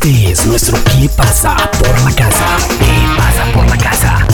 Este es nuestro ¿Qué pasa por la casa? ¿Qué pasa por la casa?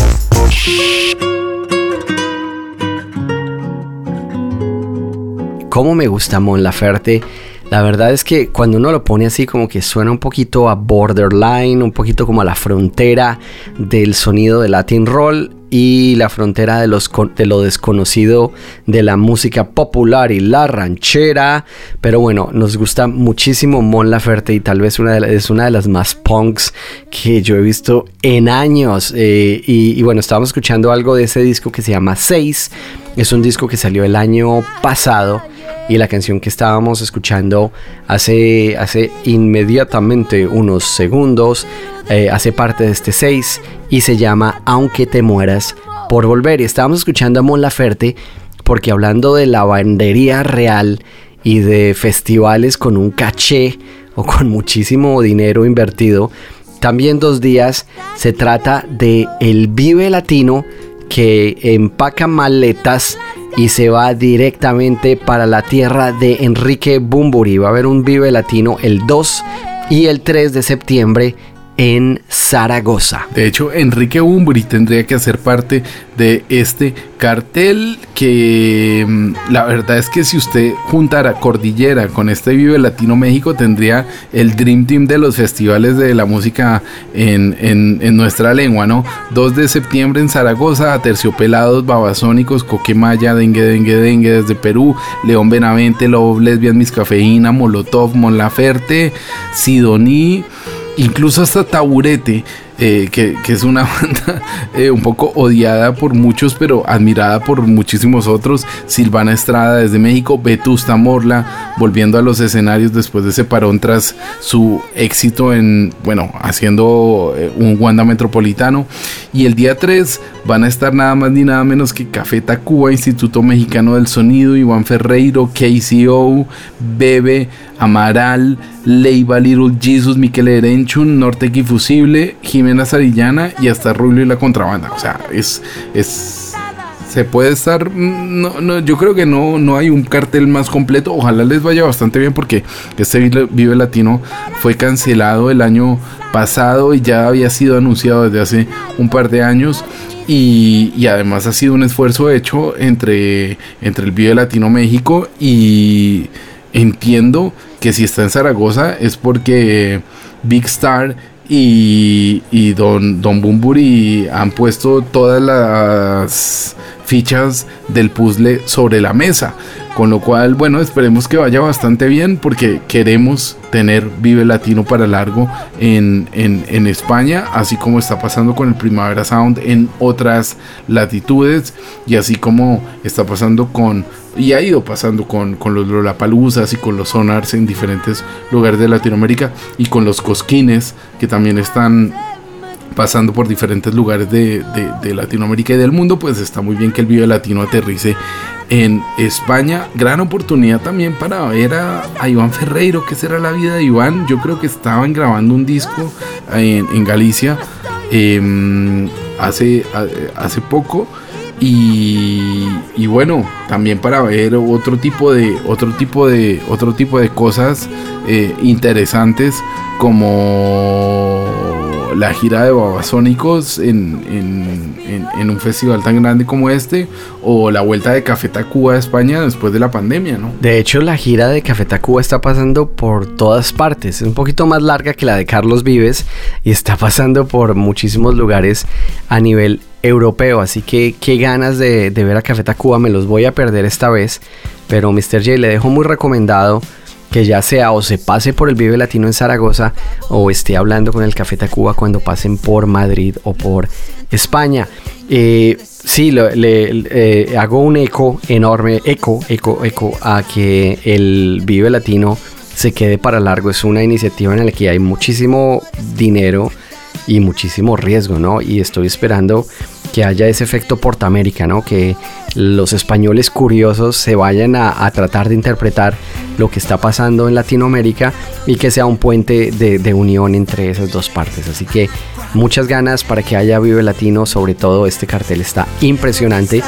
¿Cómo me gusta Mon Laferte? La verdad es que cuando uno lo pone así como que suena un poquito a borderline, un poquito como a la frontera del sonido de Latin Roll y la frontera de, lo desconocido de la música popular y la ranchera. Pero bueno, nos gusta muchísimo Mon Laferte y tal vez es una de las más punks que yo he visto en años. Eh, y, y, bueno, estábamos escuchando algo de ese disco que se llama 6. Es un disco que salió el año pasado y la canción que estábamos escuchando hace, hace inmediatamente unos segundos eh, hace parte de este 6 y se llama Aunque te mueras por volver. Y estábamos escuchando a Mon Laferte porque hablando de la bandería real y de festivales con un caché o con muchísimo dinero invertido, también dos días se trata de el Vive Latino que empaca maletas y se va directamente para la tierra de Enrique Bumburi. Va a haber un Vive Latino el 2 y el 3 de septiembre en Zaragoza. De hecho, Enrique Bumburi tendría que hacer parte de este cartel que mm, la verdad es que si usted juntara Cordillera con este Vive Latino México tendría el Dream Team de los festivales de la música en, en, nuestra lengua, ¿no? 2 de septiembre en Zaragoza, Terciopelados, Babasónicos, Coquemaya, Dengue, Dengue, Dengue desde Perú, León Benavente, Love Lesbian, Mis Cafeína, Molotov, Mon Laferte, Sidoní incluso hasta Taburete eh, que, es una banda eh, un poco odiada por muchos, pero admirada por muchísimos otros. Silvana Estrada desde México, Vetusta Morla, volviendo a los escenarios después de ese parón tras su éxito en, bueno, haciendo eh, un Wanda Metropolitano. Y el día 3 van a estar nada más ni nada menos que Café Tacuba, Instituto Mexicano del Sonido, Iván Ferreiro, KCO, Bebe, Amaral, Leiva, Little Jesus, Miquel Erenchun, Norte Fusible, Jimena Sarillana y hasta Rubio y la contrabanda. O sea, es, es se puede estar. No, no, yo creo que no, no hay un cartel más completo. Ojalá les vaya bastante bien porque este Vive Latino fue cancelado el año pasado y ya había sido anunciado desde hace un par de años. Y, y, además ha sido un esfuerzo hecho entre, entre el Vive Latino México y entiendo que si está en Zaragoza es porque Big Star y, y Don, Don Bumburi han puesto todas las fichas del puzzle sobre la mesa. Con lo cual, bueno, esperemos que vaya bastante bien porque queremos tener Vive Latino para largo en, en, España, así como está pasando con el Primavera Sound en otras latitudes y así como está pasando con, y ha ido pasando con, con los Lollapaloozas y con los Sonars en diferentes lugares de Latinoamérica y con los Cosquines que también están pasando por diferentes lugares de, Latinoamérica y del mundo, pues está muy bien que el Vive Latino aterrice en España. Gran oportunidad también para ver a, Iván Ferreiro, qué será la vida de Iván. Yo creo que estaban grabando un disco en, Galicia em, hace, hace poco. Y, bueno, también para ver otro tipo de otro tipo de otro tipo de cosas eh, interesantes como la gira de Babasónicos en, en, un festival tan grande como este o la vuelta de Café Tacuba a España después de la pandemia, ¿no? De hecho, la gira de Café Tacuba está pasando por todas partes. Es un poquito más larga que la de Carlos Vives y está pasando por muchísimos lugares a nivel europeo. Así que qué ganas de, de ver a Café Tacuba. Me los voy a perder esta vez. Pero Mr. J le dejo muy recomendado que ya sea o se pase por el Vive Latino en Zaragoza o esté hablando con el Café Tacuba cuando pasen por Madrid o por España. Eh, sí, le, eh, hago un eco enorme, eco, eco, eco a que el Vive Latino se quede para largo. Es una iniciativa en la que hay muchísimo dinero y muchísimo riesgo, ¿no? Y estoy esperando que haya ese efecto Portamérica, ¿no? Que los españoles curiosos se vayan a, tratar de interpretar lo que está pasando en Latinoamérica y que sea un puente de, unión entre esas dos partes. Así que muchas ganas para que haya Vive Latino, sobre todo este cartel está impresionante